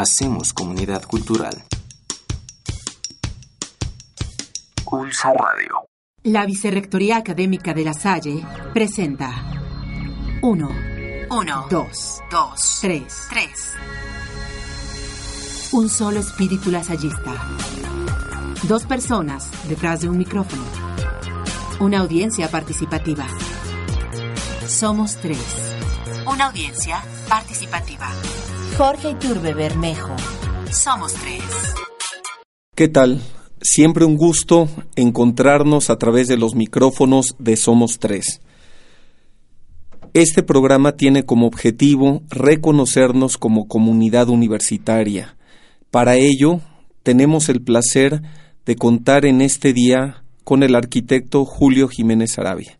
Hacemos comunidad cultural. Pulso Radio. La Vicerrectoría Académica de La Salle presenta 1, 1, 2, 2, 3. 3. Un solo espíritu lasallista. Dos personas detrás de un micrófono. Una audiencia participativa. Somos tres. Una audiencia participativa. Jorge Iturbe Bermejo. Somos tres. ¿Qué tal? Siempre un gusto encontrarnos a través de los micrófonos de Somos Tres. Este programa tiene como objetivo reconocernos como comunidad universitaria. Para ello, tenemos el placer de contar en este día con el arquitecto Julio Jiménez Arabia.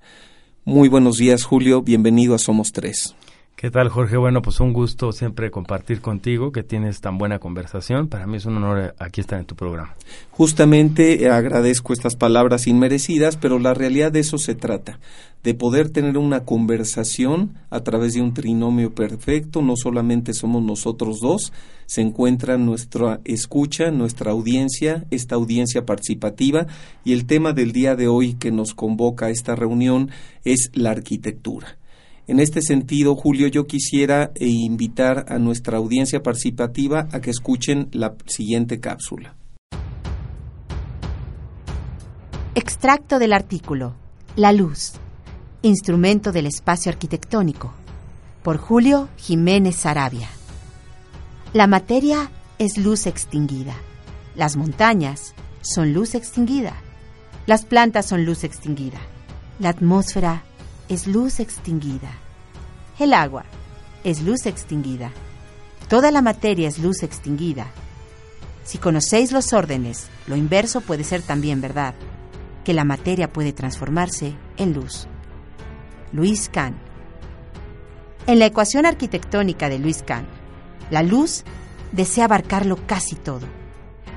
Muy buenos días, Julio. Bienvenido a Somos Tres. ¿Qué tal, Jorge? Bueno, pues un gusto siempre compartir contigo, que tienes tan buena conversación. Para mí es un honor aquí estar en tu programa. Justamente eh, agradezco estas palabras inmerecidas, pero la realidad de eso se trata, de poder tener una conversación a través de un trinomio perfecto. No solamente somos nosotros dos, se encuentra nuestra escucha, nuestra audiencia, esta audiencia participativa, y el tema del día de hoy que nos convoca a esta reunión es la arquitectura. En este sentido, Julio, yo quisiera eh, invitar a nuestra audiencia participativa a que escuchen la siguiente cápsula. Extracto del artículo La luz, instrumento del espacio arquitectónico, por Julio Jiménez Sarabia. La materia es luz extinguida. Las montañas son luz extinguida. Las plantas son luz extinguida. La atmósfera es luz extinguida. El agua es luz extinguida. Toda la materia es luz extinguida. Si conocéis los órdenes, lo inverso puede ser también verdad, que la materia puede transformarse en luz. Luis Kahn. En la ecuación arquitectónica de Luis Kahn, la luz desea abarcarlo casi todo.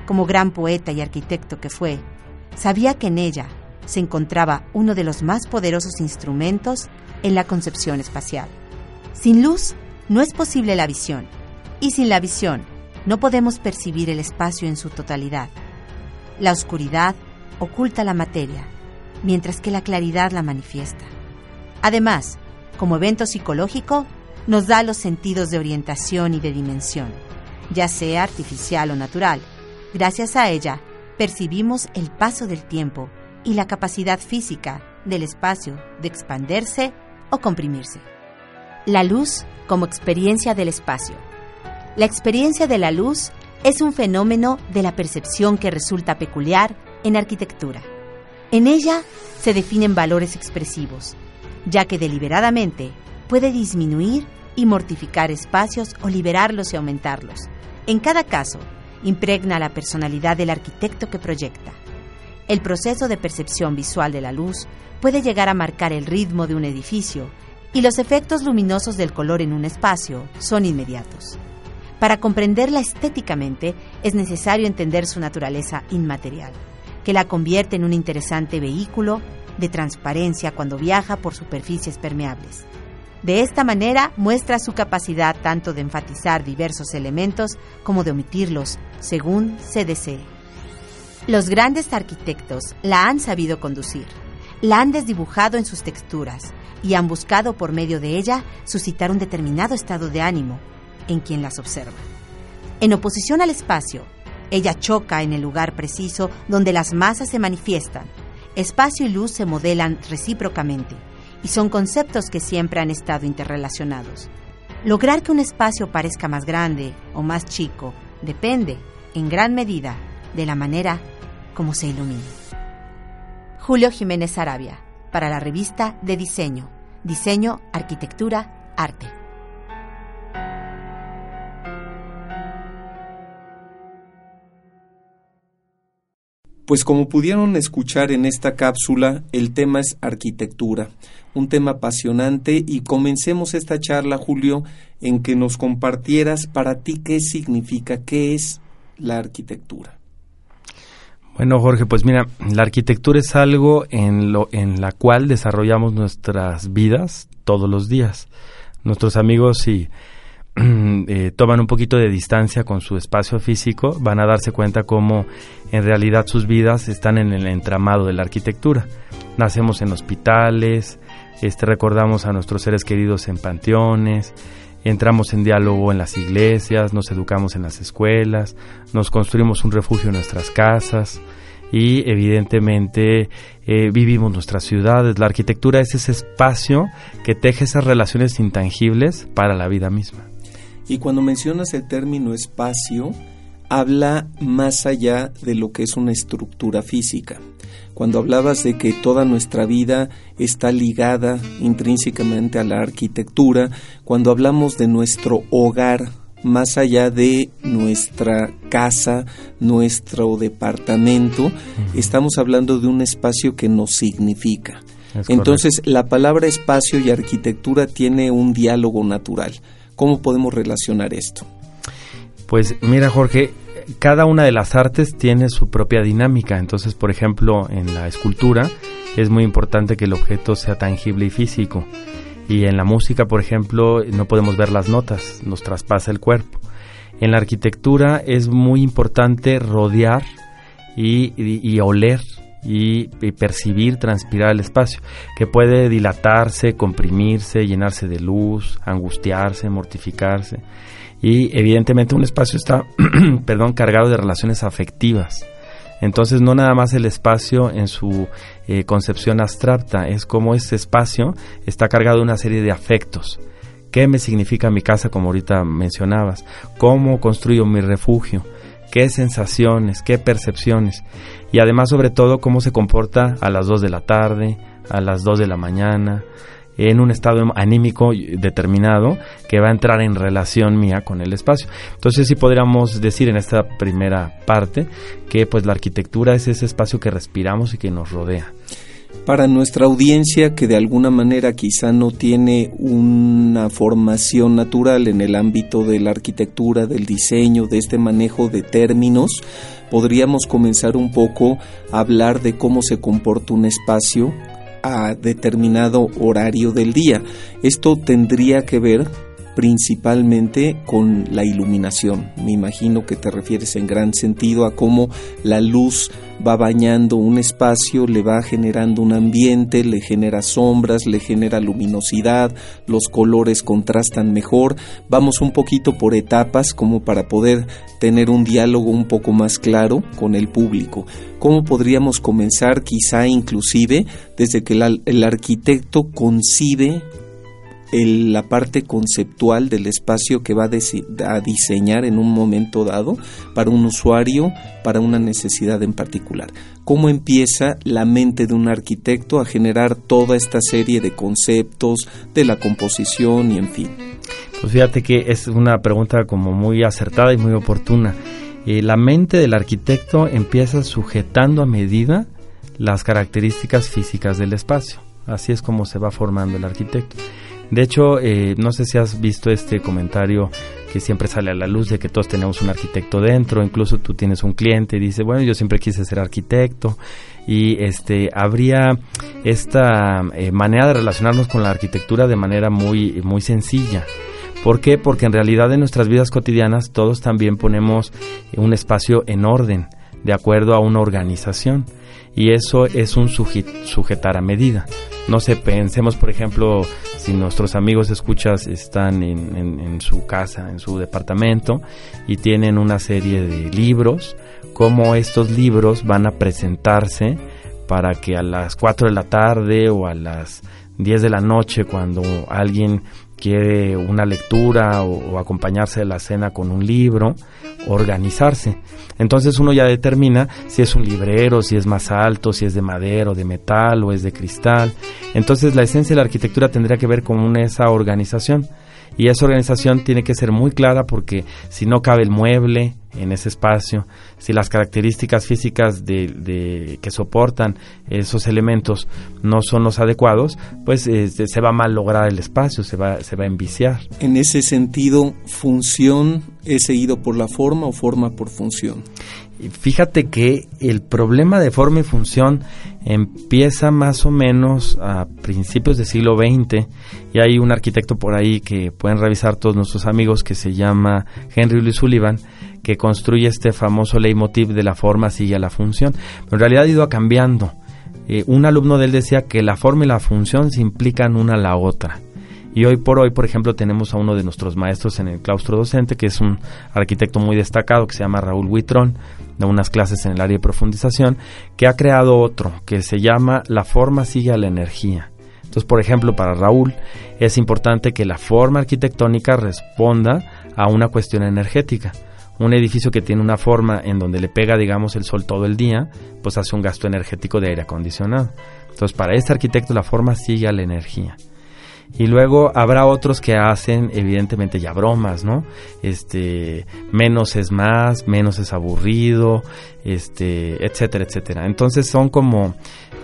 Como gran poeta y arquitecto que fue, sabía que en ella se encontraba uno de los más poderosos instrumentos en la concepción espacial. Sin luz no es posible la visión, y sin la visión no podemos percibir el espacio en su totalidad. La oscuridad oculta la materia, mientras que la claridad la manifiesta. Además, como evento psicológico, nos da los sentidos de orientación y de dimensión, ya sea artificial o natural. Gracias a ella, percibimos el paso del tiempo y la capacidad física del espacio de expandirse o comprimirse. La luz como experiencia del espacio. La experiencia de la luz es un fenómeno de la percepción que resulta peculiar en arquitectura. En ella se definen valores expresivos, ya que deliberadamente puede disminuir y mortificar espacios o liberarlos y aumentarlos. En cada caso, impregna la personalidad del arquitecto que proyecta. El proceso de percepción visual de la luz puede llegar a marcar el ritmo de un edificio y los efectos luminosos del color en un espacio son inmediatos. Para comprenderla estéticamente es necesario entender su naturaleza inmaterial, que la convierte en un interesante vehículo de transparencia cuando viaja por superficies permeables. De esta manera muestra su capacidad tanto de enfatizar diversos elementos como de omitirlos según se desee. Los grandes arquitectos la han sabido conducir, la han desdibujado en sus texturas y han buscado por medio de ella suscitar un determinado estado de ánimo en quien las observa. En oposición al espacio, ella choca en el lugar preciso donde las masas se manifiestan. Espacio y luz se modelan recíprocamente y son conceptos que siempre han estado interrelacionados. Lograr que un espacio parezca más grande o más chico depende, en gran medida, de la manera como se ilumina. Julio Jiménez Arabia, para la revista de diseño, Diseño, Arquitectura, Arte. Pues como pudieron escuchar en esta cápsula, el tema es arquitectura, un tema apasionante y comencemos esta charla, Julio, en que nos compartieras para ti qué significa, qué es la arquitectura. Bueno, Jorge, pues mira, la arquitectura es algo en lo en la cual desarrollamos nuestras vidas todos los días. Nuestros amigos y eh, toman un poquito de distancia con su espacio físico, van a darse cuenta cómo en realidad sus vidas están en el entramado de la arquitectura. Nacemos en hospitales, este, recordamos a nuestros seres queridos en panteones, entramos en diálogo en las iglesias, nos educamos en las escuelas, nos construimos un refugio en nuestras casas y evidentemente eh, vivimos nuestras ciudades. La arquitectura es ese espacio que teje esas relaciones intangibles para la vida misma. Y cuando mencionas el término espacio, habla más allá de lo que es una estructura física. Cuando hablabas de que toda nuestra vida está ligada intrínsecamente a la arquitectura, cuando hablamos de nuestro hogar, más allá de nuestra casa, nuestro departamento, estamos hablando de un espacio que nos significa. Entonces, la palabra espacio y arquitectura tiene un diálogo natural. ¿Cómo podemos relacionar esto? Pues mira, Jorge, cada una de las artes tiene su propia dinámica. Entonces, por ejemplo, en la escultura es muy importante que el objeto sea tangible y físico. Y en la música, por ejemplo, no podemos ver las notas, nos traspasa el cuerpo. En la arquitectura es muy importante rodear y, oler y, percibir, transpirar el espacio, que puede dilatarse, comprimirse, llenarse de luz, angustiarse, mortificarse. Y evidentemente un espacio está, perdón, cargado de relaciones afectivas. Entonces no nada más el espacio en su eh, concepción abstracta, es como ese espacio está cargado de una serie de afectos. ¿Qué me significa mi casa, como ahorita mencionabas? ¿Cómo construyo mi refugio? ¿Qué sensaciones? ¿Qué percepciones? Y además, sobre todo, cómo se comporta a las 2 de la tarde, a las 2 de la mañana, en un estado anímico determinado que va a entrar en relación mía con el espacio. Entonces sí podríamos decir en esta primera parte que pues la arquitectura es ese espacio que respiramos y que nos rodea. Para nuestra audiencia que de alguna manera quizá no tiene una formación natural en el ámbito de la arquitectura, del diseño, de este manejo de términos, podríamos comenzar un poco a hablar de cómo se comporta un espacio a determinado horario del día. Esto tendría que ver principalmente con la iluminación. Me imagino que te refieres en gran sentido a cómo la luz va bañando un espacio, le va generando un ambiente, le genera sombras, le genera luminosidad, los colores contrastan mejor. Vamos un poquito por etapas como para poder tener un diálogo un poco más claro con el público. ¿Cómo podríamos comenzar quizá inclusive desde que el, arquitecto concibe la parte conceptual del espacio que va a, diseñar en un momento dado para un usuario, para una necesidad en particular. ¿Cómo empieza la mente de un arquitecto a generar toda esta serie de conceptos de la composición y en fin? Pues fíjate que es una pregunta como muy acertada y muy oportuna. Eh, la mente del arquitecto empieza sujetando a medida las características físicas del espacio. Así es como se va formando el arquitecto. De hecho, eh, no sé si has visto este comentario que siempre sale a la luz de que todos tenemos un arquitecto dentro, incluso tú tienes un cliente y dice, bueno, yo siempre quise ser arquitecto y este habría esta eh, manera de relacionarnos con la arquitectura de manera muy muy sencilla. ¿Por qué? Porque en realidad en nuestras vidas cotidianas todos también ponemos un espacio en orden, de acuerdo a una organización y eso es un sujetar a medida. No sé, pensemos por ejemplo si nuestros amigos escuchas están en, su casa, en su departamento y tienen una serie de libros, cómo estos libros van a presentarse para que a las 4 de la tarde o a las 10 de la noche cuando alguien quiere una lectura o, acompañarse de la cena con un libro, organizarse. Entonces uno ya determina si es un librero, si es más alto, si es de madera o de metal o es de cristal. Entonces la esencia de la arquitectura tendría que ver con esa organización. Y esa organización tiene que ser muy clara porque si no cabe el mueble en ese espacio, si las características físicas de, que soportan esos elementos no son los adecuados, pues este, se va a mal lograr el espacio, se va, se va a enviciar. En ese sentido, función es seguido por la forma o forma por función. Fíjate que el problema de forma y función empieza más o menos a principios del siglo XX y hay un arquitecto por ahí que pueden revisar todos nuestros amigos que se llama Henry Louis Sullivan que construye este famoso leitmotiv de la forma sigue a la función. Pero en realidad ha ido cambiando. Eh, un alumno de él decía que la forma y la función se implican una a la otra. Y hoy por hoy, por ejemplo, tenemos a uno de nuestros maestros en el claustro docente, que es un arquitecto muy destacado, que se llama Raúl Huitrón, de unas clases en el área de profundización, que ha creado otro, que se llama La forma sigue a la energía. Entonces, por ejemplo, para Raúl es importante que la forma arquitectónica responda a una cuestión energética un edificio que tiene una forma en donde le pega, digamos, el sol todo el día, pues hace un gasto energético de aire acondicionado. Entonces, para este arquitecto la forma sigue a la energía. Y luego habrá otros que hacen, evidentemente, ya bromas, ¿no? Este, menos es más, menos es aburrido, este, etcétera, etcétera. Entonces son como,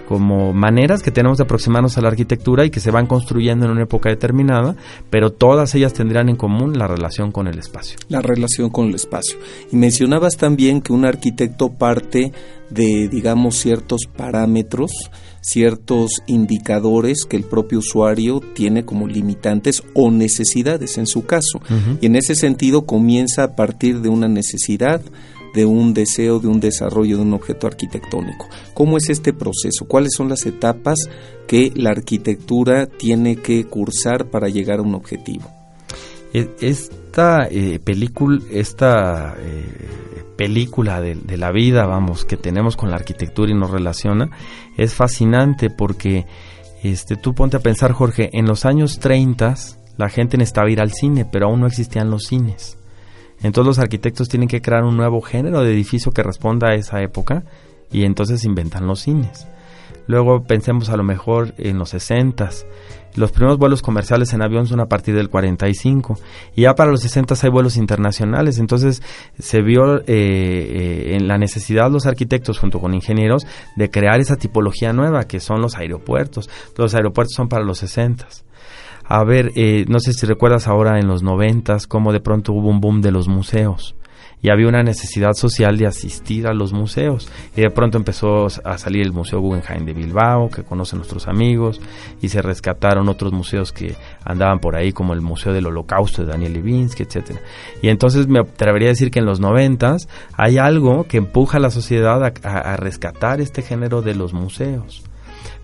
como maneras que tenemos de aproximarnos a la arquitectura y que se van construyendo en una época determinada, pero todas ellas tendrán en común la relación con el espacio. La relación con el espacio. Y mencionabas también que un arquitecto parte de, digamos, ciertos parámetros, ciertos indicadores que el propio usuario tiene como limitantes o necesidades en su caso. Y en ese sentido comienza a partir de una necesidad, de un deseo, de un desarrollo de un objeto arquitectónico. ¿Cómo es este proceso? ¿Cuáles son las etapas que la arquitectura tiene que cursar para llegar a un objetivo? E, esta eh, película, esta eh, película de, la vida, vamos, que tenemos con la arquitectura y nos relaciona, es fascinante porque este, tú ponte a pensar, Jorge, en los años 30 la gente necesitaba ir al cine, pero aún no existían los cines. Entonces los arquitectos tienen que crear un nuevo género de edificio que responda a esa época y entonces inventan los cines. Luego pensemos a lo mejor en los 60 los primeros vuelos comerciales en avión son a partir del 45 y ya para los 60 hay vuelos internacionales. Entonces se vio eh, eh, en la necesidad los arquitectos junto con ingenieros de crear esa tipología nueva que son los aeropuertos. Los aeropuertos son para los 60 a ver, eh, no sé si recuerdas ahora en los noventas cómo de pronto hubo un boom de los museos y había una necesidad social de asistir a los museos. Y de pronto empezó a salir el Museo Guggenheim de Bilbao, que conocen nuestros amigos, y se rescataron otros museos que andaban por ahí, como el Museo del Holocausto de Daniel Levinsky, etcétera. Y entonces me atrevería a decir que en los noventas hay algo que empuja a la sociedad a rescatar este género de los museos.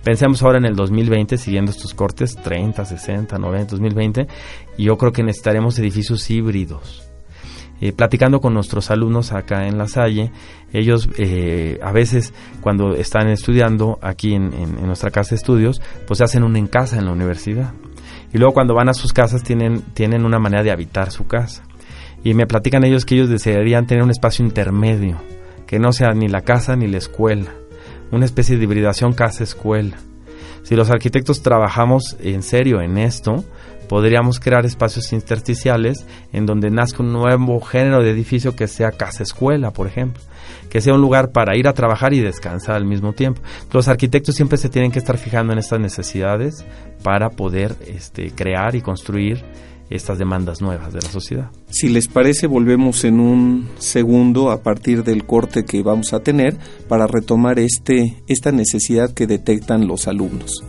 Pensemos ahora en el 2020, siguiendo estos cortes, 30, 60, 90, 2020, y yo creo que necesitaremos edificios híbridos. Eh, platicando con nuestros alumnos acá en La Salle, ellos eh, a veces cuando están estudiando aquí en, nuestra casa de estudios, pues hacen un en casa en la universidad. Y luego cuando van a sus casas tienen, tienen una manera de habitar su casa. Y me platican ellos que ellos desearían tener un espacio intermedio, que no sea ni la casa ni la escuela una especie de hibridación casa-escuela. Si los arquitectos trabajamos en serio en esto, podríamos crear espacios intersticiales en donde nazca un nuevo género de edificio que sea casa-escuela, por ejemplo, que sea un lugar para ir a trabajar y descansar al mismo tiempo. Los arquitectos siempre se tienen que estar fijando en estas necesidades para poder este, crear y construir estas demandas nuevas de la sociedad. Si les parece, volvemos en un segundo a partir del corte que vamos a tener para retomar este, esta necesidad que detectan los alumnos.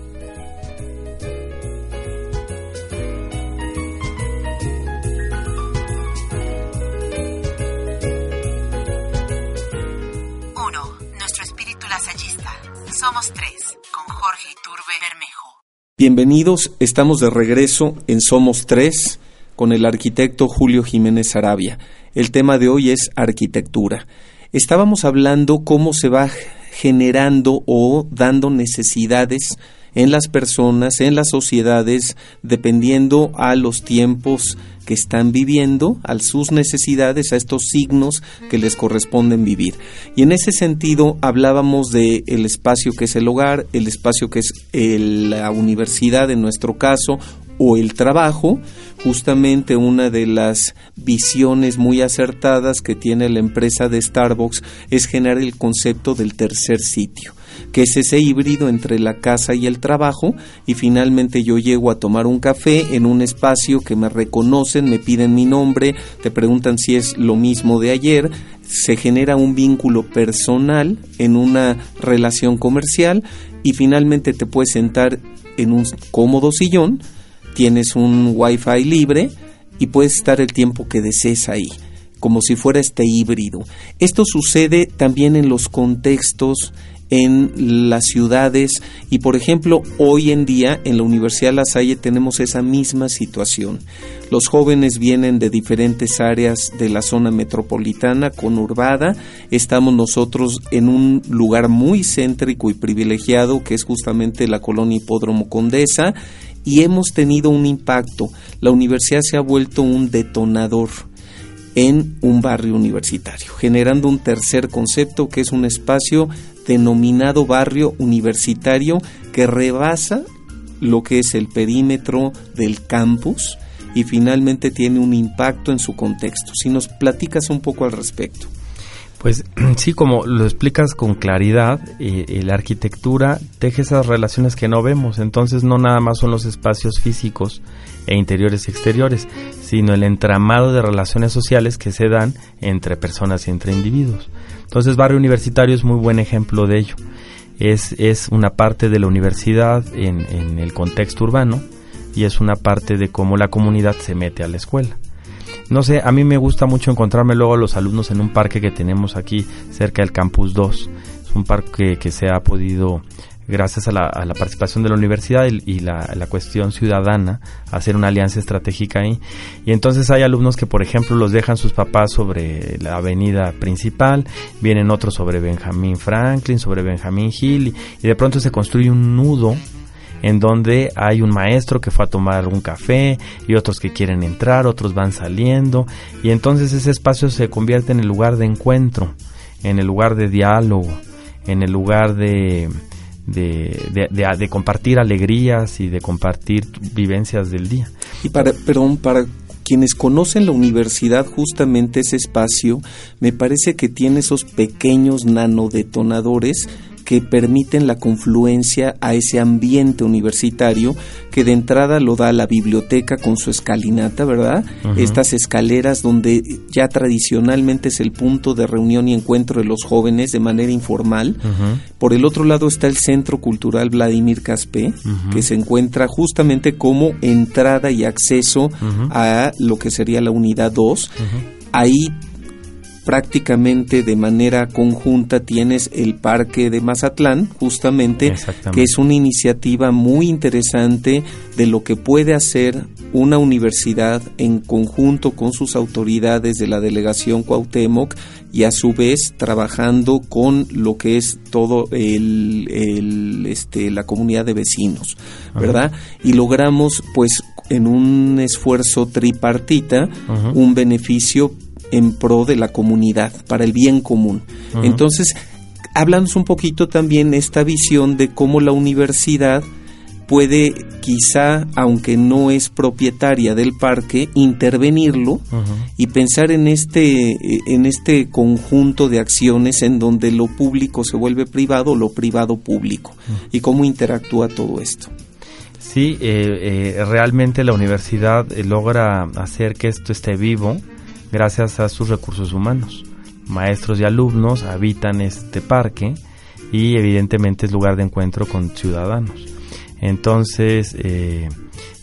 Bienvenidos, estamos de regreso en Somos Tres con el arquitecto Julio Jiménez Arabia. El tema de hoy es arquitectura. Estábamos hablando cómo se va generando o dando necesidades en las personas, en las sociedades, dependiendo a los tiempos que están viviendo, a sus necesidades, a estos signos que les corresponden vivir. Y en ese sentido hablábamos de el espacio que es el hogar, el espacio que es la universidad en nuestro caso, o el trabajo. Justamente una de las visiones muy acertadas que tiene la empresa de Starbucks es generar el concepto del tercer sitio que es ese híbrido entre la casa y el trabajo y finalmente yo llego a tomar un café en un espacio que me reconocen, me piden mi nombre, te preguntan si es lo mismo de ayer, se genera un vínculo personal en una relación comercial y finalmente te puedes sentar en un cómodo sillón, tienes un wifi libre y puedes estar el tiempo que desees ahí como si fuera este híbrido. Esto sucede también en los contextos en las ciudades y por ejemplo hoy en día en la Universidad La Salle tenemos esa misma situación. Los jóvenes vienen de diferentes áreas de la zona metropolitana conurbada, estamos nosotros en un lugar muy céntrico y privilegiado que es justamente la colonia Hipódromo Condesa y hemos tenido un impacto. La universidad se ha vuelto un detonador en un barrio universitario, generando un tercer concepto que es un espacio denominado barrio universitario que rebasa lo que es el perímetro del campus y finalmente tiene un impacto en su contexto. Si nos platicas un poco al respecto. Pues sí, como lo explicas con claridad, eh, eh, la arquitectura teje esas relaciones que no vemos, entonces no nada más son los espacios físicos e interiores y exteriores, sino el entramado de relaciones sociales que se dan entre personas y entre individuos. Entonces, Barrio Universitario es muy buen ejemplo de ello. Es, es una parte de la universidad en, en el contexto urbano y es una parte de cómo la comunidad se mete a la escuela. No sé, a mí me gusta mucho encontrarme luego a los alumnos en un parque que tenemos aquí cerca del Campus 2. Es un parque que se ha podido gracias a la, participación de la universidad y, la, cuestión ciudadana, hacer una alianza estratégica ahí. Y entonces hay alumnos que, por ejemplo, los dejan sus papás sobre la avenida principal, vienen otros sobre Benjamín Franklin, sobre Benjamín Hill, y, de pronto se construye un nudo en donde hay un maestro que fue a tomar un café y otros que quieren entrar, otros van saliendo, y entonces ese espacio se convierte en el lugar de encuentro, en el lugar de diálogo, en el lugar de de, de, compartir alegrías y de compartir vivencias del día. Y para, perdón, para quienes conocen la universidad, justamente ese espacio, me parece que tiene esos pequeños nanodetonadores que permiten la confluencia a ese ambiente universitario que de entrada lo da la biblioteca con su escalinata, ¿verdad? Estas escaleras donde ya tradicionalmente es el punto de reunión y encuentro de los jóvenes de manera informal. Por el otro lado está el Centro Cultural Vladimir Caspe, que se encuentra justamente como entrada y acceso a lo que sería la unidad 2. Ahí prácticamente de manera conjunta tienes el Parque de Mazatlán, justamente, que es una iniciativa muy interesante de lo que puede hacer una universidad en conjunto con sus autoridades de la delegación Cuauhtémoc y a su vez trabajando con lo que es todo el, este, la comunidad de vecinos, ¿verdad? Y logramos pues en un esfuerzo tripartita un beneficio en pro de la comunidad, para el bien común. Entonces, háblanos un poquito también esta visión de cómo la universidad puede quizá, aunque no es propietaria del parque, intervenirlo y pensar en este, en este conjunto de acciones en donde lo público se vuelve privado, lo privado público, y cómo interactúa todo esto. Sí, eh, eh, realmente la universidad eh, logra hacer que esto esté vivo, gracias a sus recursos humanos. Maestros y alumnos habitan este parque y evidentemente es lugar de encuentro con ciudadanos. Entonces eh,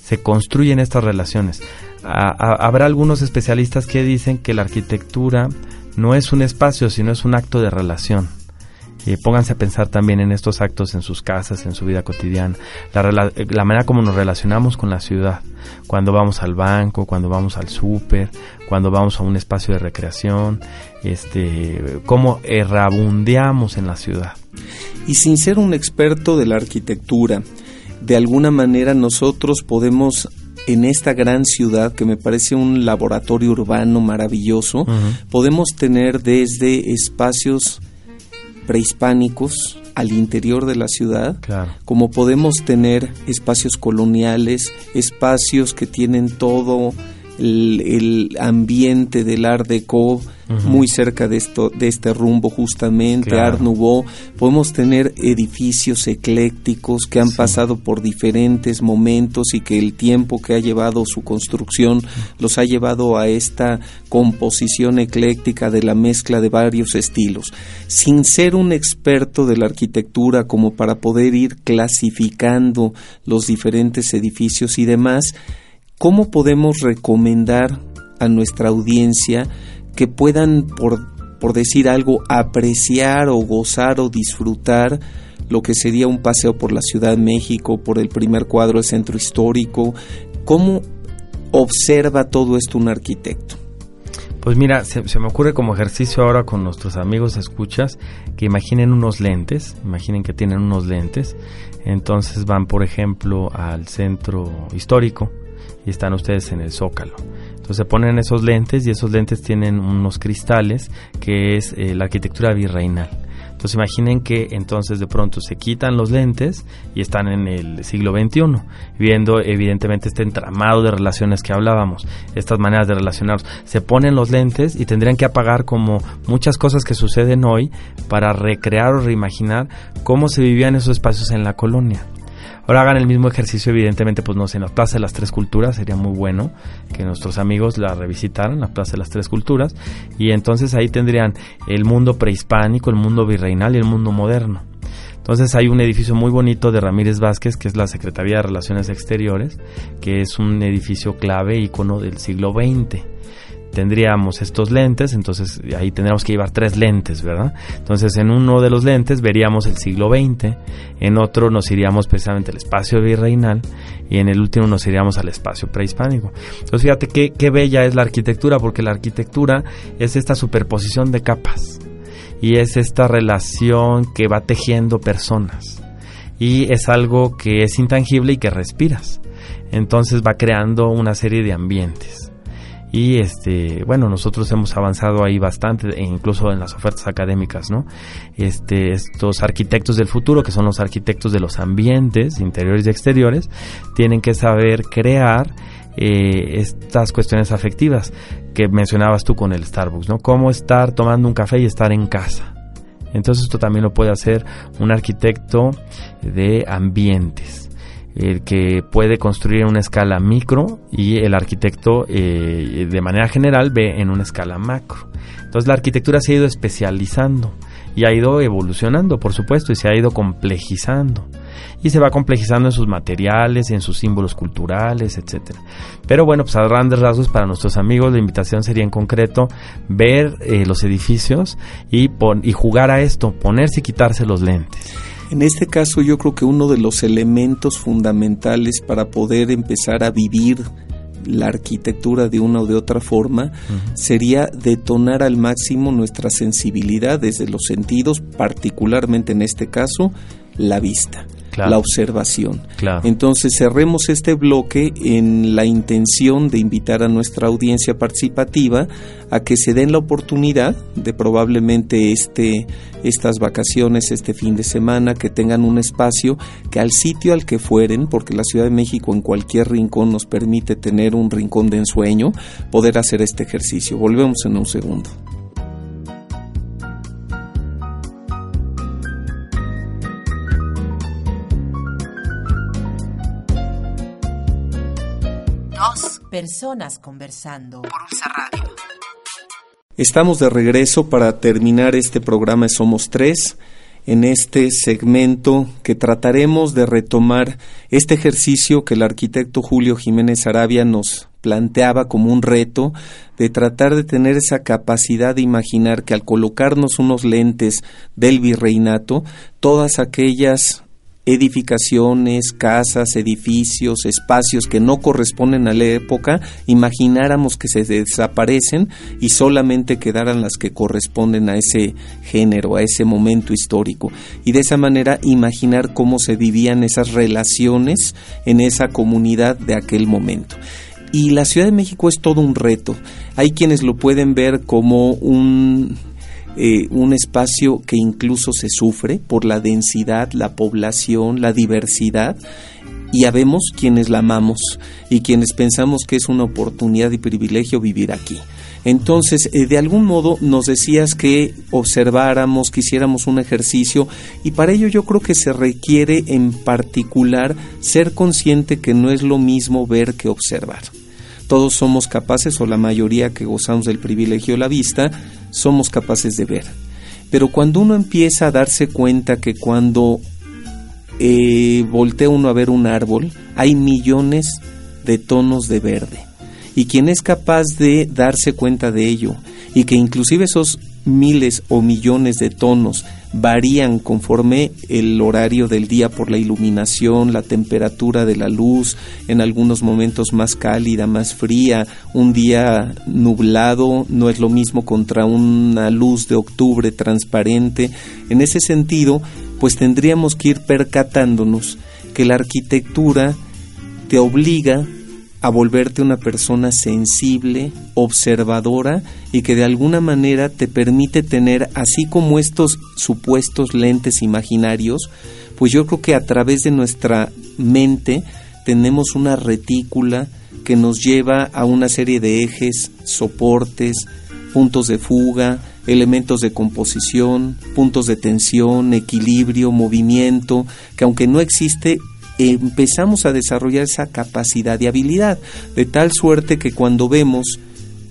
se construyen estas relaciones. habrá algunos especialistas que dicen que la arquitectura no es un espacio, sino es un acto de relación pónganse a pensar también en estos actos en sus casas, en su vida cotidiana, la, manera como nos relacionamos con la ciudad, cuando vamos al banco, cuando vamos al súper, cuando vamos a un espacio de recreación, este, cómo errabundeamos en la ciudad. Y sin ser un experto de la arquitectura, de alguna manera nosotros podemos en esta gran ciudad que me parece un laboratorio urbano maravilloso, podemos tener desde espacios prehispánicos al interior de la ciudad, Claro. como podemos tener espacios coloniales, espacios que tienen todo el, el ambiente del Art Deco muy cerca de esto de este rumbo justamente Claro. Art Nouveau podemos tener edificios eclécticos que han Sí. pasado por diferentes momentos y que el tiempo que ha llevado su construcción los ha llevado a esta composición ecléctica de la mezcla de varios estilos sin ser un experto de la arquitectura como para poder ir clasificando los diferentes edificios y demás ¿cómo podemos recomendar a nuestra audiencia que puedan, por, por decir algo, apreciar o gozar o disfrutar lo que sería un paseo por la Ciudad de México, por el primer cuadro del centro histórico? ¿Cómo observa todo esto un arquitecto? Pues mira, se, se me ocurre como ejercicio ahora con nuestros amigos escuchas que imaginen unos lentes, imaginen que tienen unos lentes, entonces van por ejemplo al centro histórico y están ustedes en el zócalo. Entonces se ponen esos lentes y esos lentes tienen unos cristales que es eh, la arquitectura virreinal. Entonces imaginen que entonces de pronto se quitan los lentes y están en el siglo XXI, viendo evidentemente este entramado de relaciones que hablábamos, estas maneras de relacionarnos. Se ponen los lentes y tendrían que apagar como muchas cosas que suceden hoy para recrear o reimaginar cómo se vivían esos espacios en la colonia. Ahora hagan el mismo ejercicio, evidentemente, pues no sé, en la Plaza de las Tres Culturas sería muy bueno que nuestros amigos la revisitaran, la Plaza de las Tres Culturas, y entonces ahí tendrían el mundo prehispánico, el mundo virreinal y el mundo moderno. Entonces hay un edificio muy bonito de Ramírez Vázquez, que es la Secretaría de Relaciones Exteriores, que es un edificio clave, icono del siglo XX tendríamos estos lentes, entonces ahí tendríamos que llevar tres lentes, ¿verdad? Entonces en uno de los lentes veríamos el siglo XX, en otro nos iríamos precisamente al espacio virreinal y en el último nos iríamos al espacio prehispánico. Entonces fíjate qué, qué bella es la arquitectura, porque la arquitectura es esta superposición de capas y es esta relación que va tejiendo personas y es algo que es intangible y que respiras. Entonces va creando una serie de ambientes y este bueno nosotros hemos avanzado ahí bastante e incluso en las ofertas académicas no este estos arquitectos del futuro que son los arquitectos de los ambientes interiores y exteriores tienen que saber crear eh, estas cuestiones afectivas que mencionabas tú con el Starbucks no cómo estar tomando un café y estar en casa. Entonces esto también lo puede hacer un arquitecto de ambientes el que puede construir en una escala micro y el arquitecto eh, de manera general ve en una escala macro. Entonces la arquitectura se ha ido especializando y ha ido evolucionando, por supuesto, y se ha ido complejizando. Y se va complejizando en sus materiales, en sus símbolos culturales, etcétera. Pero bueno, pues a grandes rasgos para nuestros amigos la invitación sería en concreto ver eh, los edificios y, pon y jugar a esto, ponerse y quitarse los lentes. En este caso yo creo que uno de los elementos fundamentales para poder empezar a vivir la arquitectura de una o de otra forma sería detonar al máximo nuestra sensibilidad desde los sentidos, particularmente en este caso la vista, Claro. la observación. Claro. Entonces cerremos este bloque en la intención de invitar a nuestra audiencia participativa a que se den la oportunidad de probablemente este, estas vacaciones, este fin de semana, que tengan un espacio que al sitio al que fueren, porque la Ciudad de México en cualquier rincón nos permite tener un rincón de ensueño, poder hacer este ejercicio. Volvemos en un segundo. Personas conversando. por Radio. Estamos de regreso para terminar este programa Somos Tres, en este segmento que trataremos de retomar este ejercicio que el arquitecto Julio Jiménez Arabia nos planteaba como un reto de tratar de tener esa capacidad de imaginar que al colocarnos unos lentes del virreinato, todas aquellas edificaciones, casas, edificios, espacios que no corresponden a la época, imagináramos que se desaparecen y solamente quedaran las que corresponden a ese género, a ese momento histórico. Y de esa manera imaginar cómo se vivían esas relaciones en esa comunidad de aquel momento. Y la Ciudad de México es todo un reto. Hay quienes lo pueden ver como un eh, un espacio que incluso se sufre por la densidad, la población, la diversidad, y habemos quienes la amamos y quienes pensamos que es una oportunidad y privilegio vivir aquí. Entonces, eh, de algún modo nos decías que observáramos, que hiciéramos un ejercicio y para ello yo creo que se requiere en particular ser consciente que no es lo mismo ver que observar. Todos somos capaces, o la mayoría que gozamos del privilegio de la vista, somos capaces de ver. Pero cuando uno empieza a darse cuenta que cuando eh, voltea uno a ver un árbol, hay millones de tonos de verde. Y quien es capaz de darse cuenta de ello, y que inclusive esos miles o millones de tonos varían conforme el horario del día por la iluminación, la temperatura de la luz, en algunos momentos más cálida, más fría, un día nublado no es lo mismo contra una luz de octubre transparente. En ese sentido, pues tendríamos que ir percatándonos que la arquitectura te obliga a volverte una persona sensible, observadora y que de alguna manera te permite tener, así como estos supuestos lentes imaginarios, pues yo creo que a través de nuestra mente tenemos una retícula que nos lleva a una serie de ejes, soportes, puntos de fuga, elementos de composición, puntos de tensión, equilibrio, movimiento, que aunque no existe empezamos a desarrollar esa capacidad y habilidad, de tal suerte que cuando vemos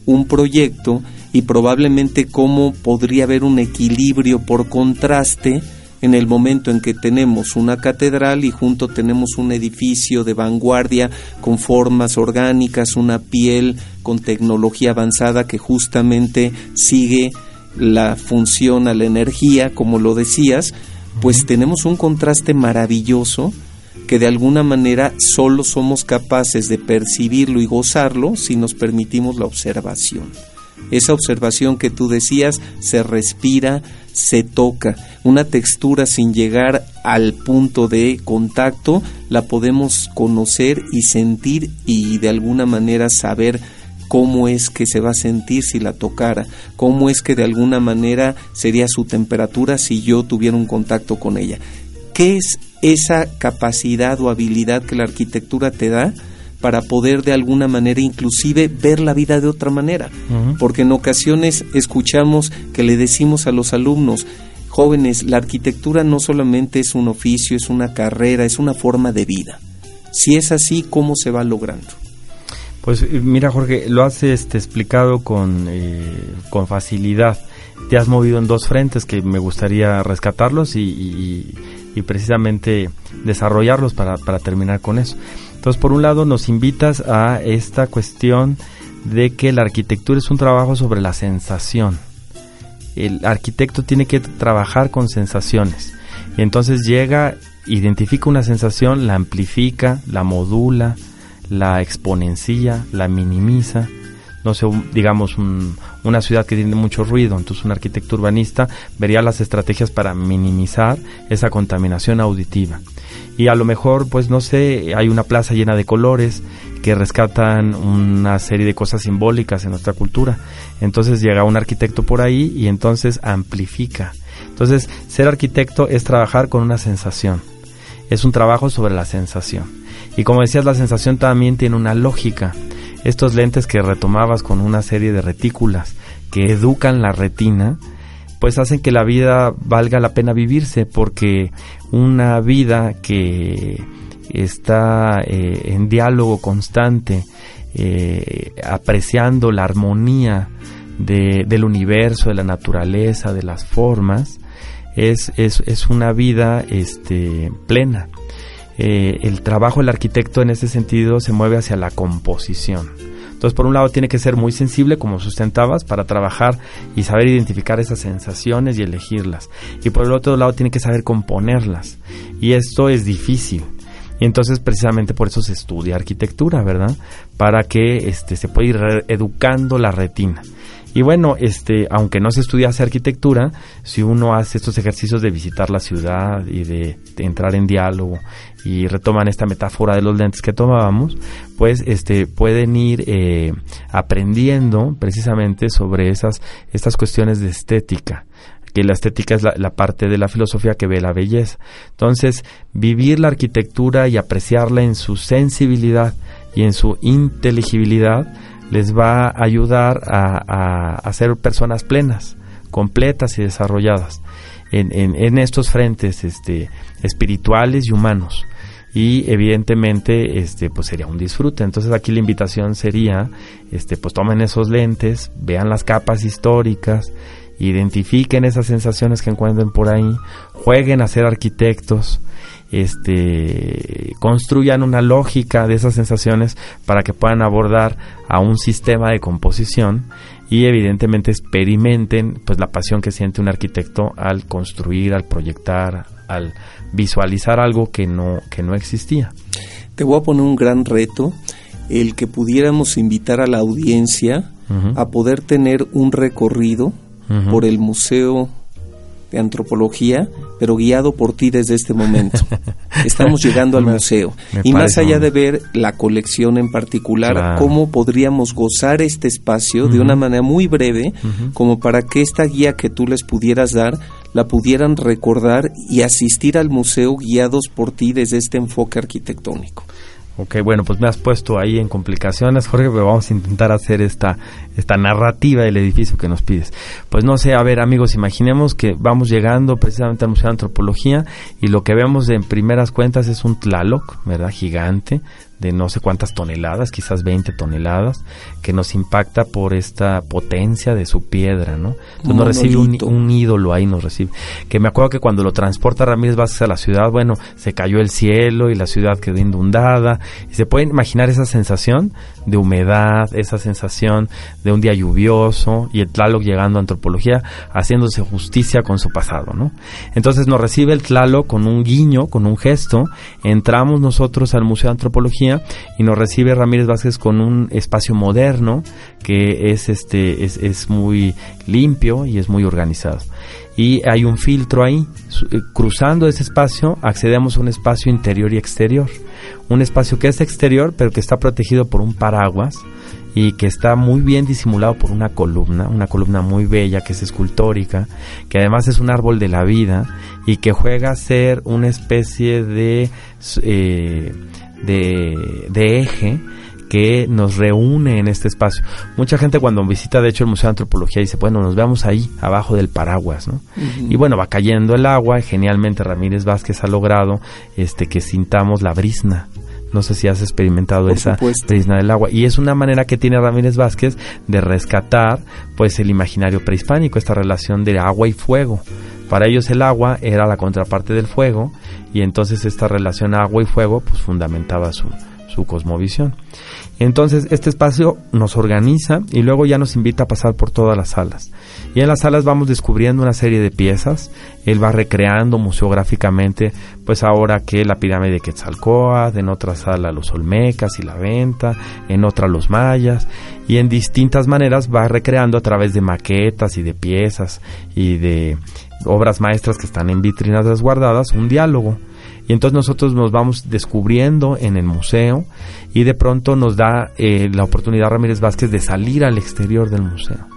un proyecto y probablemente cómo podría haber un equilibrio por contraste en el momento en que tenemos una catedral y junto tenemos un edificio de vanguardia con formas orgánicas, una piel con tecnología avanzada que justamente sigue la función a la energía, como lo decías, pues tenemos un contraste maravilloso que de alguna manera solo somos capaces de percibirlo y gozarlo si nos permitimos la observación. Esa observación que tú decías se respira, se toca. Una textura sin llegar al punto de contacto la podemos conocer y sentir y de alguna manera saber cómo es que se va a sentir si la tocara, cómo es que de alguna manera sería su temperatura si yo tuviera un contacto con ella. ¿Qué es esa capacidad o habilidad que la arquitectura te da para poder de alguna manera inclusive ver la vida de otra manera. Porque en ocasiones escuchamos que le decimos a los alumnos, jóvenes, la arquitectura no solamente es un oficio, es una carrera, es una forma de vida. Si es así, ¿cómo se va logrando? Pues eh, mira Jorge, lo has este, explicado con, eh, con facilidad. Te has movido en dos frentes que me gustaría rescatarlos y y precisamente desarrollarlos para, para terminar con eso. Entonces, por un lado, nos invitas a esta cuestión de que la arquitectura es un trabajo sobre la sensación. El arquitecto tiene que trabajar con sensaciones. Y entonces llega, identifica una sensación, la amplifica, la modula, la exponencia, la minimiza no sé, digamos, una ciudad que tiene mucho ruido, entonces un arquitecto urbanista vería las estrategias para minimizar esa contaminación auditiva. Y a lo mejor, pues no sé, hay una plaza llena de colores que rescatan una serie de cosas simbólicas en nuestra cultura. Entonces llega un arquitecto por ahí y entonces amplifica. Entonces, ser arquitecto es trabajar con una sensación. Es un trabajo sobre la sensación. Y como decías, la sensación también tiene una lógica estos lentes que retomabas con una serie de retículas que educan la retina, pues hacen que la vida valga la pena vivirse, porque una vida que está eh, en diálogo constante, eh, apreciando la armonía del universo, de la naturaleza, de las formas, es, es, es una vida este, plena. Eh, el trabajo del arquitecto en ese sentido se mueve hacia la composición. Entonces, por un lado, tiene que ser muy sensible, como sustentabas, para trabajar y saber identificar esas sensaciones y elegirlas. Y por el otro lado, tiene que saber componerlas. Y esto es difícil. Y entonces precisamente por eso se estudia arquitectura, ¿verdad? Para que este, se pueda ir educando la retina. Y bueno, este, aunque no se estudiase arquitectura, si uno hace estos ejercicios de visitar la ciudad y de, entrar en diálogo y retoman esta metáfora de los lentes que tomábamos, pues este, pueden ir eh, aprendiendo precisamente sobre esas, estas cuestiones de estética que la estética es la, parte de la filosofía que ve la belleza. Entonces, vivir la arquitectura y apreciarla en su sensibilidad y en su inteligibilidad, les va a ayudar a, a, ser personas plenas, completas y desarrolladas en, en, estos frentes este, espirituales y humanos y evidentemente este pues sería un disfrute entonces aquí la invitación sería este pues tomen esos lentes vean las capas históricas identifiquen esas sensaciones que encuentren por ahí jueguen a ser arquitectos este, construyan una lógica de esas sensaciones para que puedan abordar a un sistema de composición y evidentemente experimenten pues la pasión que siente un arquitecto al construir, al proyectar, al visualizar algo que no que no existía. Te voy a poner un gran reto, el que pudiéramos invitar a la audiencia a poder tener un recorrido por el museo de antropología, pero guiado por ti desde este momento. Estamos llegando al museo. Y más allá de ver la colección en particular, cómo podríamos gozar este espacio de una manera muy breve, como para que esta guía que tú les pudieras dar la pudieran recordar y asistir al museo guiados por ti desde este enfoque arquitectónico. Ok, bueno, pues me has puesto ahí en complicaciones, Jorge, pero vamos a intentar hacer esta, esta narrativa del edificio que nos pides. Pues no sé, a ver amigos, imaginemos que vamos llegando precisamente al Museo de Antropología y lo que vemos en primeras cuentas es un Tlaloc, ¿verdad? Gigante, de no sé cuántas toneladas, quizás 20 toneladas, que nos impacta por esta potencia de su piedra, ¿no? Entonces nos recibe un, ídolo ahí, nos recibe. Que me acuerdo que cuando lo transporta Ramírez Vázquez a la ciudad, bueno, se cayó el cielo y la ciudad quedó inundada. Y se puede imaginar esa sensación de humedad, esa sensación de un día lluvioso y el Tlaloc llegando a antropología, haciéndose justicia con su pasado, ¿no? Entonces nos recibe el Tlaloc con un guiño, con un gesto, entramos nosotros al Museo de Antropología y nos recibe Ramírez Vázquez con un espacio moderno que es este es, es muy limpio y es muy organizado. Y hay un filtro ahí. Eh, cruzando ese espacio accedemos a un espacio interior y exterior. Un espacio que es exterior pero que está protegido por un paraguas y que está muy bien disimulado por una columna, una columna muy bella que es escultórica, que además es un árbol de la vida y que juega a ser una especie de eh, de, eje que nos reúne en este espacio. Mucha gente cuando visita de hecho el Museo de Antropología dice, bueno, nos veamos ahí abajo del paraguas, ¿no? Y bueno, va cayendo el agua y genialmente Ramírez Vázquez ha logrado este que sintamos la brisna. No sé si has experimentado esa brisna del agua. Y es una manera que tiene Ramírez Vázquez de rescatar pues el imaginario prehispánico, esta relación de agua y fuego. Para ellos el agua era la contraparte del fuego y entonces esta relación agua y fuego pues fundamentaba su, su cosmovisión. Entonces este espacio nos organiza y luego ya nos invita a pasar por todas las salas. Y en las salas vamos descubriendo una serie de piezas. Él va recreando museográficamente, pues ahora que la pirámide de Quetzalcoatl, en otra sala los Olmecas y la Venta, en otra los Mayas, y en distintas maneras va recreando a través de maquetas y de piezas y de obras maestras que están en vitrinas resguardadas un diálogo y entonces nosotros nos vamos descubriendo en el museo y de pronto nos da eh, la oportunidad Ramírez Vázquez de salir al exterior del museo.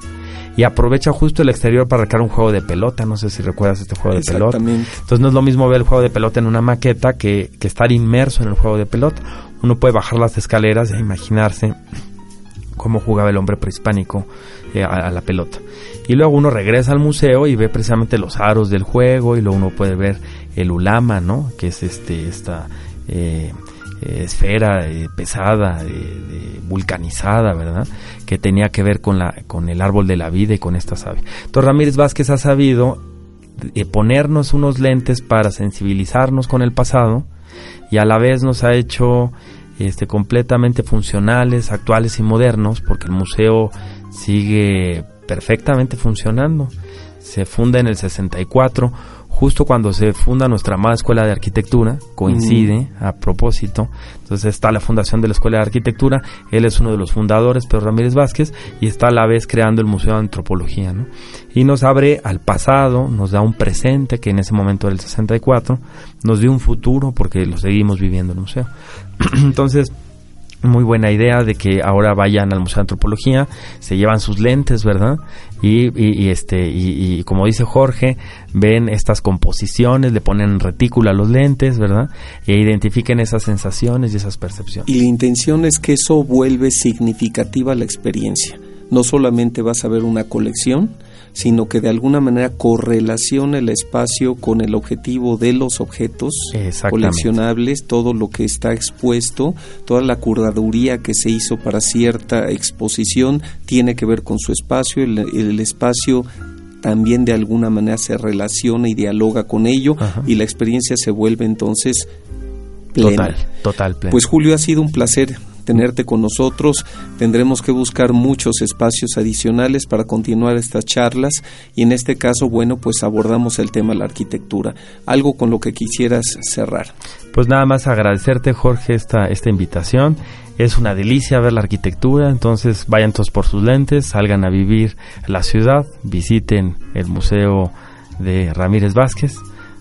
Y aprovecha justo el exterior para crear un juego de pelota. No sé si recuerdas este juego de pelota. Entonces no es lo mismo ver el juego de pelota en una maqueta que, que estar inmerso en el juego de pelota. Uno puede bajar las escaleras e imaginarse cómo jugaba el hombre prehispánico eh, a, la pelota. Y luego uno regresa al museo y ve precisamente los aros del juego y luego uno puede ver el ulama, ¿no? Que es este esta eh, eh, esfera pesada, vulcanizada, ¿verdad? Que tenía que ver con la con el árbol de la vida y con esta savia. Entonces Ramírez Vázquez ha sabido ponernos unos lentes para sensibilizarnos con el pasado y a la vez nos ha hecho este, completamente funcionales, actuales y modernos, porque el museo sigue perfectamente funcionando se funda en el 64 justo cuando se funda nuestra amada Escuela de Arquitectura, coincide a propósito. Entonces está la fundación de la Escuela de Arquitectura, él es uno de los fundadores, Pedro Ramírez Vázquez, y está a la vez creando el Museo de Antropología. ¿no? Y nos abre al pasado, nos da un presente, que en ese momento era el 64, nos dio un futuro, porque lo seguimos viviendo en el museo. Entonces, muy buena idea de que ahora vayan al Museo de Antropología, se llevan sus lentes, ¿verdad? Y, este y, como dice Jorge, ven estas composiciones, le ponen retícula a los lentes, ¿verdad? E identifiquen esas sensaciones y esas percepciones. Y la intención es que eso vuelve significativa la experiencia. No solamente vas a ver una colección, sino que de alguna manera correlaciona el espacio con el objetivo de los objetos coleccionables, todo lo que está expuesto, toda la curaduría que se hizo para cierta exposición tiene que ver con su espacio, el, espacio también de alguna manera se relaciona y dialoga con ello y la experiencia se vuelve entonces plena. Total, total, Pues Julio, ha sido un placer tenerte con nosotros. Tendremos que buscar muchos espacios adicionales para continuar estas charlas y en este caso, bueno, pues abordamos el tema de la arquitectura. Algo con lo que quisieras cerrar. Pues nada más agradecerte, Jorge, esta, esta invitación. Es una delicia ver la arquitectura, entonces vayan todos por sus lentes, salgan a vivir la ciudad, visiten el Museo de Ramírez Vázquez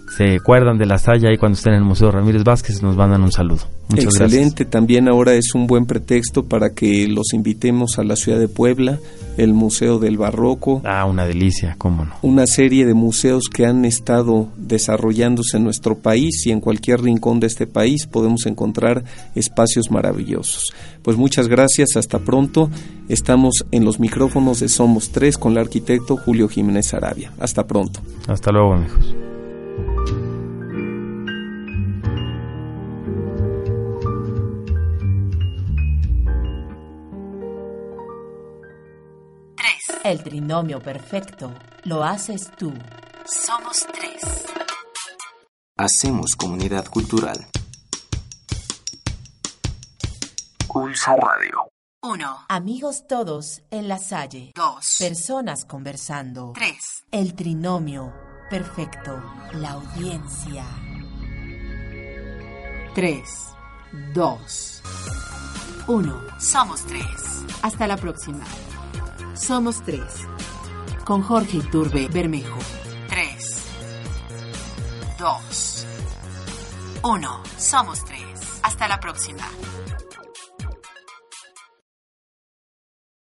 se acuerdan de la talla y cuando estén en el Museo Ramírez Vázquez nos mandan un saludo. Muchas Excelente, también ahora es un buen pretexto para que los invitemos a la ciudad de Puebla, el Museo del Barroco. Ah, una delicia, cómo no. Una serie de museos que han estado desarrollándose en nuestro país y en cualquier rincón de este país podemos encontrar espacios maravillosos. Pues muchas gracias, hasta pronto. Estamos en los micrófonos de Somos Tres con el arquitecto Julio Jiménez Arabia. Hasta pronto. Hasta luego, amigos. El trinomio perfecto lo haces tú. Somos tres. Hacemos comunidad cultural. Pulso Radio. Uno. Amigos todos en la Salle. Dos. Personas conversando. Tres. El trinomio perfecto. La audiencia. Tres. Dos. Uno. Somos tres. Hasta la próxima. Somos tres. Con Jorge Iturbe Bermejo. Tres. Dos. Uno. Somos tres. Hasta la próxima.